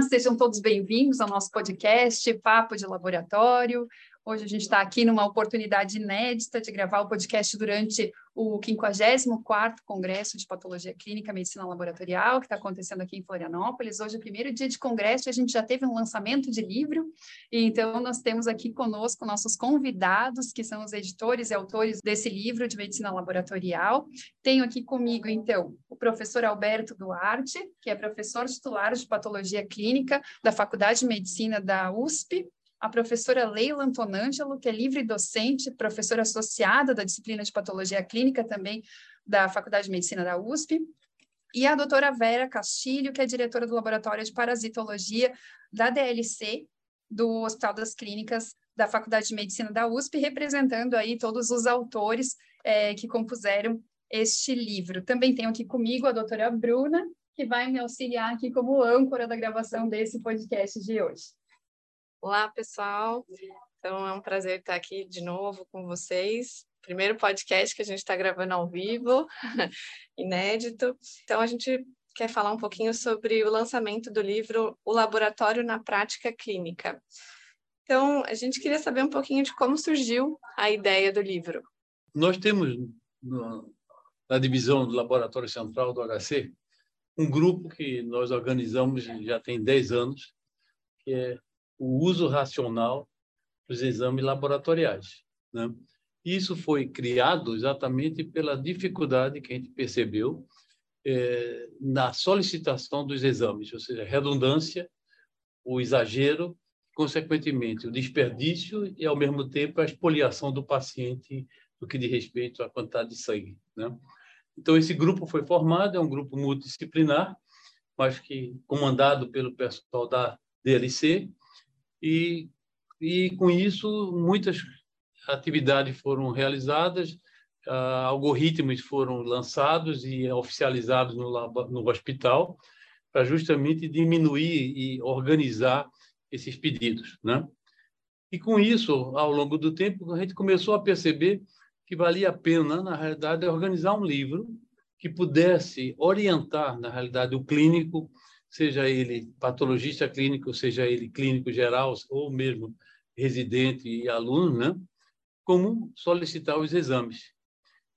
Sejam todos bem-vindos ao nosso podcast Papo de Laboratório. Hoje a gente está aqui numa oportunidade inédita de gravar o podcast durante o 54º Congresso de Patologia Clínica e Medicina Laboratorial, que está acontecendo aqui em Florianópolis. Hoje é o primeiro dia de congresso e a gente já teve um lançamento de livro, e então nós temos aqui conosco nossos convidados, que são os editores e autores desse livro de Medicina Laboratorial. Tenho aqui comigo, então, o professor Alberto Duarte, que é professor titular de Patologia Clínica da Faculdade de Medicina da USP, a professora Leila Antonângelo, que é livre docente, professora associada da disciplina de patologia clínica também da Faculdade de Medicina da USP, e a doutora Vera Castilho, que é diretora do Laboratório de Parasitologia da DLC, do Hospital das Clínicas da Faculdade de Medicina da USP, representando aí todos os autores é, que compuseram este livro. Também tenho aqui comigo a doutora Bruna, que vai me auxiliar aqui como âncora da gravação desse podcast de hoje. Olá, pessoal. Então, é um prazer estar aqui de novo com vocês. Primeiro podcast que a gente está gravando ao vivo, inédito. Então, a gente quer falar um pouquinho sobre o lançamento do livro O Laboratório na Prática Clínica. Então, a gente queria saber um pouquinho de como surgiu a ideia do livro. Nós temos na divisão do Laboratório Central do HC um grupo que nós organizamos já tem 10 anos, que é o uso racional dos exames laboratoriais. Né? Isso foi criado exatamente pela dificuldade que a gente percebeu é, na solicitação dos exames, ou seja, redundância, o exagero, consequentemente, o desperdício e, ao mesmo tempo, a expoliação do paciente no que diz respeito à quantidade de sangue. Né? Então, esse grupo foi formado, é um grupo multidisciplinar, mas que comandado pelo pessoal da DLC, e, e com isso muitas atividades foram realizadas, uh, algoritmos foram lançados e oficializados no, no hospital para justamente diminuir e organizar esses pedidos, né? E com isso, ao longo do tempo, a gente começou a perceber que valia a pena, na realidade, organizar um livro que pudesse orientar, na realidade, o clínico seja ele patologista clínico, seja ele clínico geral ou mesmo residente e aluno, né? como solicitar os exames.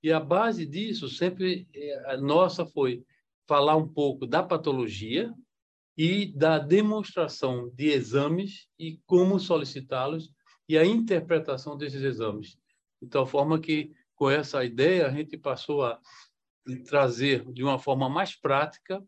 E a base disso sempre é, a nossa foi falar um pouco da patologia e da demonstração de exames e como solicitá-los e a interpretação desses exames. De tal forma que, com essa ideia, a gente passou a trazer de uma forma mais prática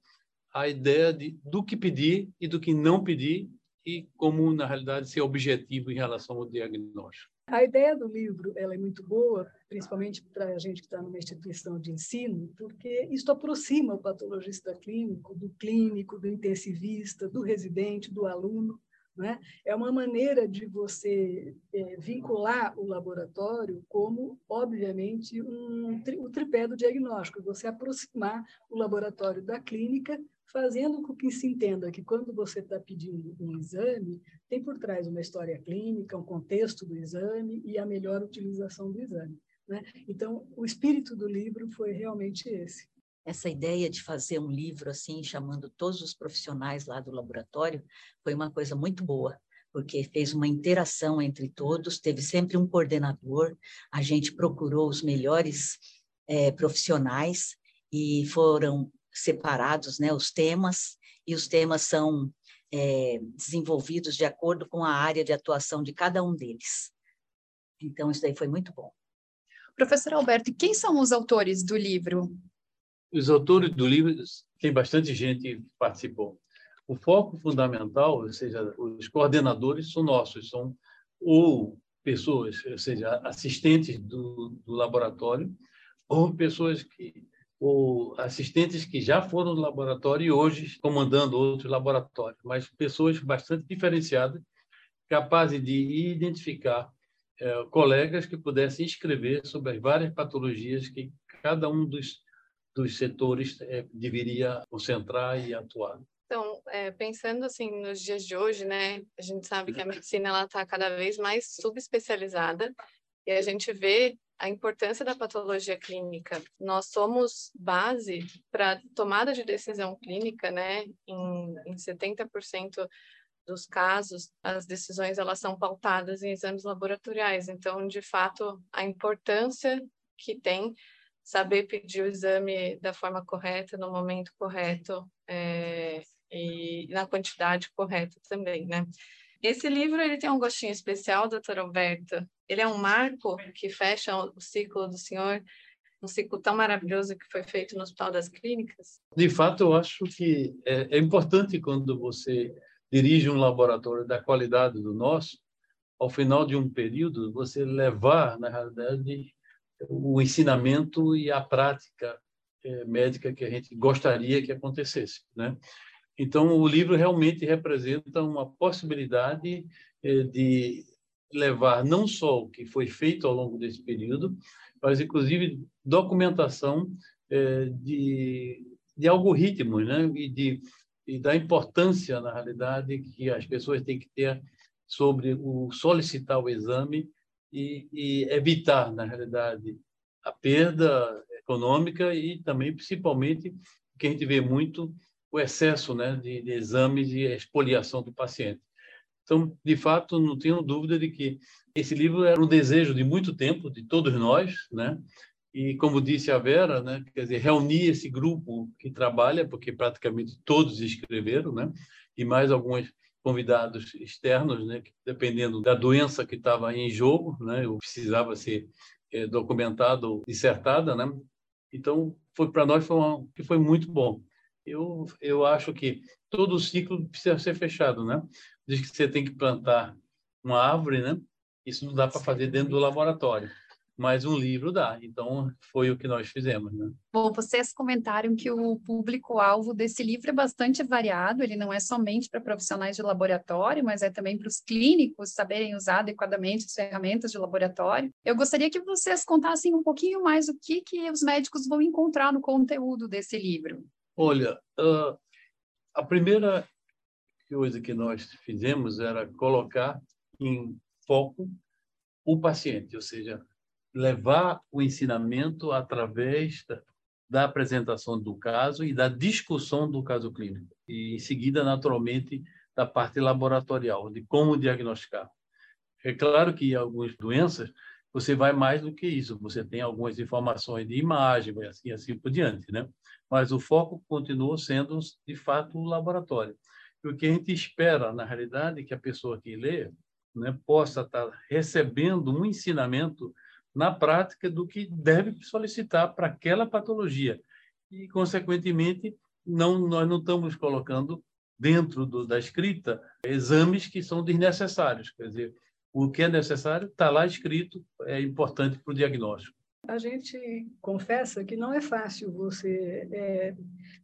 a ideia de, do que pedir e do que não pedir e como, na realidade, ser objetivo em relação ao diagnóstico. A ideia do livro ela é muito boa, principalmente para a gente que está numa instituição de ensino, porque isso aproxima o patologista clínico do clínico, do intensivista, do residente, do aluno. Né? É uma maneira de você é, vincular o laboratório como, obviamente, um, o tripé do diagnóstico, você aproximar o laboratório da clínica fazendo com que se entenda que quando você está pedindo um exame, tem por trás uma história clínica, um contexto do exame e a melhor utilização do exame. Né? Então, o espírito do livro foi realmente esse. Essa ideia de fazer um livro assim, chamando todos os profissionais lá do laboratório, foi uma coisa muito boa, porque fez uma interação entre todos, teve sempre um coordenador, a gente procurou os melhores é, profissionais e foram separados, né, os temas, e os temas são é, desenvolvidos de acordo com a área de atuação de cada um deles. Então, isso daí foi muito bom. Professor Alberto, quem são os autores do livro? Os autores do livro, tem bastante gente que participou. O foco fundamental, ou seja, os coordenadores são nossos, são ou pessoas, ou seja, assistentes do, do laboratório, ou pessoas que ou assistentes que já foram no laboratório e hoje comandando outros laboratórios, mas pessoas bastante diferenciadas, capazes de identificar é, colegas que pudessem escrever sobre as várias patologias que cada um dos, dos setores é, deveria concentrar e atuar. Então, é, pensando assim nos dias de hoje, né, a gente sabe que a medicina ela está cada vez mais subespecializada e a gente vê a importância da patologia clínica. Nós somos base para tomada de decisão clínica, né? Em, em 70% dos casos, as decisões elas são pautadas em exames laboratoriais. Então, de fato, a importância que tem saber pedir o exame da forma correta, no momento correto é, e na quantidade correta também, né? Esse livro ele tem um gostinho especial, doutor Alberto. Ele é um marco que fecha o ciclo do senhor, um ciclo tão maravilhoso que foi feito no Hospital das Clínicas. De fato, eu acho que é, é importante quando você dirige um laboratório da qualidade do nosso, ao final de um período, você levar, na realidade, o ensinamento e a prática é, médica que a gente gostaria que acontecesse, né? Então, o livro realmente representa uma possibilidade eh, de levar não só o que foi feito ao longo desse período, mas, inclusive, documentação eh, de, de algoritmos né? e, de, e da importância, na realidade, que as pessoas têm que ter sobre o solicitar o exame e, e evitar, na realidade, a perda econômica e também, principalmente, que a gente vê muito o excesso né, de, de exames e expoliação do paciente. Então, de fato, não tenho dúvida de que esse livro era um desejo de muito tempo de todos nós, né? E como disse a Vera, né, quer dizer, reunir esse grupo que trabalha, porque praticamente todos escreveram, né? E mais alguns convidados externos, né, que, dependendo da doença que estava em jogo, né, ou precisava ser é, documentado, dissertada, né? Então, foi para nós foi uma, que foi muito bom eu, eu acho que todo o ciclo precisa ser fechado, né? Diz que você tem que plantar uma árvore, né? Isso não dá para fazer dentro do laboratório, mas um livro dá. Então, foi o que nós fizemos, né? Bom, vocês comentaram que o público-alvo desse livro é bastante variado, ele não é somente para profissionais de laboratório, mas é também para os clínicos saberem usar adequadamente as ferramentas de laboratório. Eu gostaria que vocês contassem um pouquinho mais o que, que os médicos vão encontrar no conteúdo desse livro. Olha, uh, a primeira coisa que nós fizemos era colocar em foco o paciente, ou seja, levar o ensinamento através da, da apresentação do caso e da discussão do caso clínico. E, em seguida, naturalmente, da parte laboratorial, de como diagnosticar. É claro que algumas doenças você vai mais do que isso. Você tem algumas informações de imagem, assim, assim por diante, né? Mas o foco continua sendo, de fato, o laboratório. E o que a gente espera, na realidade, é que a pessoa que lê né, possa estar recebendo um ensinamento na prática do que deve solicitar para aquela patologia. E, consequentemente, não, nós não estamos colocando dentro do, da escrita exames que são desnecessários. Quer dizer, o que é necessário está lá escrito, é importante para o diagnóstico. A gente confessa que não é fácil você, é,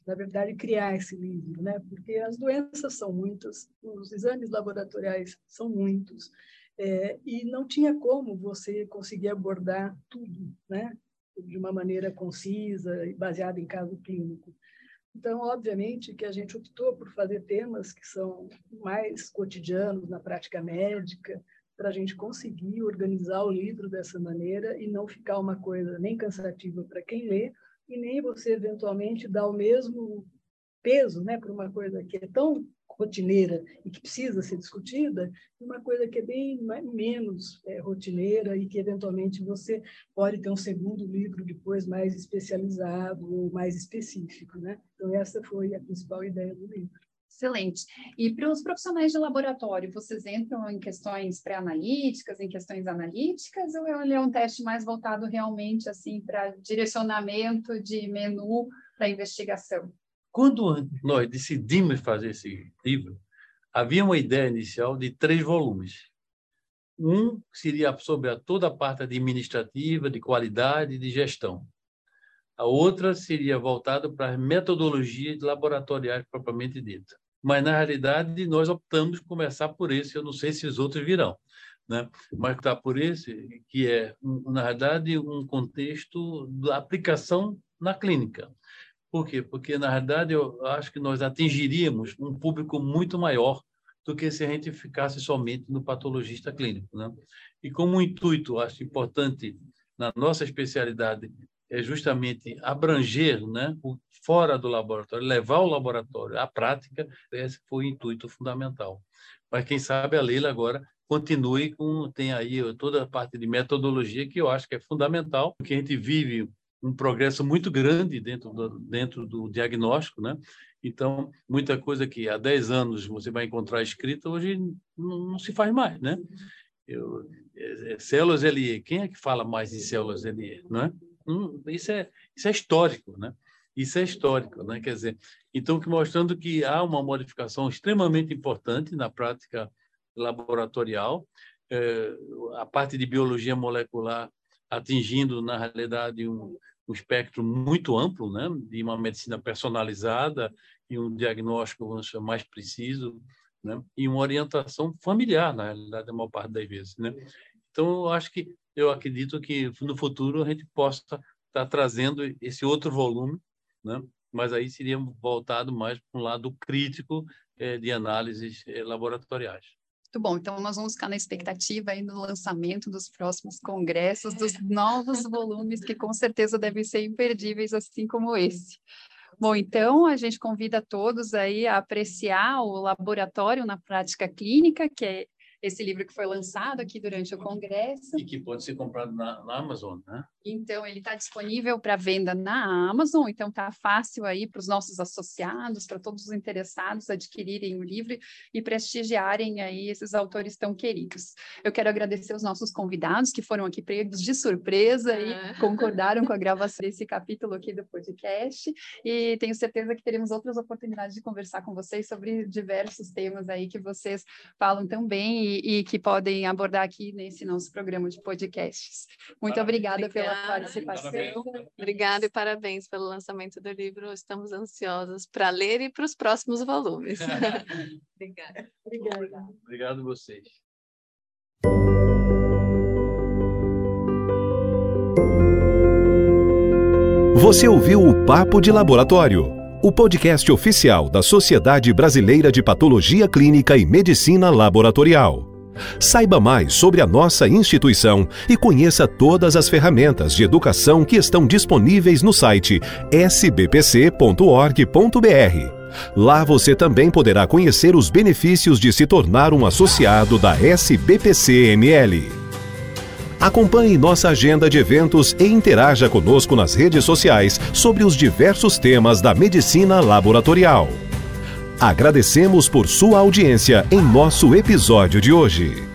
na verdade, criar esse livro, né? Porque as doenças são muitas, os exames laboratoriais são muitos, é, e não tinha como você conseguir abordar tudo, né? De uma maneira concisa e baseada em caso clínico. Então, obviamente, que a gente optou por fazer temas que são mais cotidianos na prática médica, para a gente conseguir organizar o livro dessa maneira e não ficar uma coisa nem cansativa para quem lê e nem você eventualmente dar o mesmo peso né, para uma coisa que é tão rotineira e que precisa ser discutida, uma coisa que é bem menos é, rotineira e que eventualmente você pode ter um segundo livro depois mais especializado ou mais específico, né? Então essa foi a principal ideia do livro. Excelente. E para os profissionais de laboratório, vocês entram em questões pré-analíticas, em questões analíticas, ou ele é um teste mais voltado realmente assim para direcionamento de menu para investigação? Quando nós decidimos fazer esse livro, havia uma ideia inicial de três volumes. Um seria sobre toda a parte administrativa, de qualidade e de gestão. A outra seria voltada para as metodologias laboratoriais propriamente dita. Mas, na realidade, nós optamos começar por esse. Eu não sei se os outros virão, né? mas está por esse, que é, na realidade, um contexto da aplicação na clínica. Por quê? Porque, na realidade, eu acho que nós atingiríamos um público muito maior do que se a gente ficasse somente no patologista clínico. Né? E como o intuito, acho importante, na nossa especialidade, é justamente abranger né, o fora do laboratório, levar o laboratório à prática, esse foi o intuito fundamental. Mas quem sabe a Leila agora continue com, tem aí toda a parte de metodologia que eu acho que é fundamental, porque a gente vive um progresso muito grande dentro do, dentro do diagnóstico, né? Então, muita coisa que há 10 anos você vai encontrar escrita, hoje não, não se faz mais, né? Eu, é, é, células LE, quem é que fala mais de células LE, não é? Isso é isso é histórico, né? Isso é histórico, né? Quer dizer, então mostrando que há uma modificação extremamente importante na prática laboratorial, é, a parte de biologia molecular atingindo na realidade um, um espectro muito amplo, né? De uma medicina personalizada e um diagnóstico vamos chamar, mais preciso, né? E uma orientação familiar, na realidade, a maior parte das vezes, né? Então, eu acho que eu acredito que no futuro a gente possa estar trazendo esse outro volume, né? mas aí seria voltado mais para um lado crítico é, de análises é, laboratoriais. Muito bom, então nós vamos ficar na expectativa aí do lançamento dos próximos congressos, dos novos volumes que com certeza devem ser imperdíveis, assim como esse. Bom, então a gente convida todos aí a apreciar o laboratório na prática clínica, que é esse livro que foi lançado aqui durante o congresso. E que pode ser comprado na, na Amazon, né? Então, ele está disponível para venda na Amazon, então está fácil aí para os nossos associados, para todos os interessados adquirirem o livro e prestigiarem aí esses autores tão queridos. Eu quero agradecer os nossos convidados que foram aqui pregos de surpresa e ah. concordaram com a gravação desse capítulo aqui do podcast e tenho certeza que teremos outras oportunidades de conversar com vocês sobre diversos temas aí que vocês falam tão bem e, e que podem abordar aqui nesse nosso programa de podcasts. Muito obrigada pela participação. Obrigada e parabéns pelo lançamento do livro. Estamos ansiosos para ler e para os próximos volumes. Obrigada. Obrigada. Obrigado a vocês. Você ouviu o Papo de Laboratório, o podcast oficial da Sociedade Brasileira de Patologia Clínica e Medicina Laboratorial. Saiba mais sobre a nossa instituição e conheça todas as ferramentas de educação que estão disponíveis no site sbpc.org.br. Lá você também poderá conhecer os benefícios de se tornar um associado da SBPC-ML. Acompanhe nossa agenda de eventos e interaja conosco nas redes sociais sobre os diversos temas da medicina laboratorial. Agradecemos por sua audiência em nosso episódio de hoje.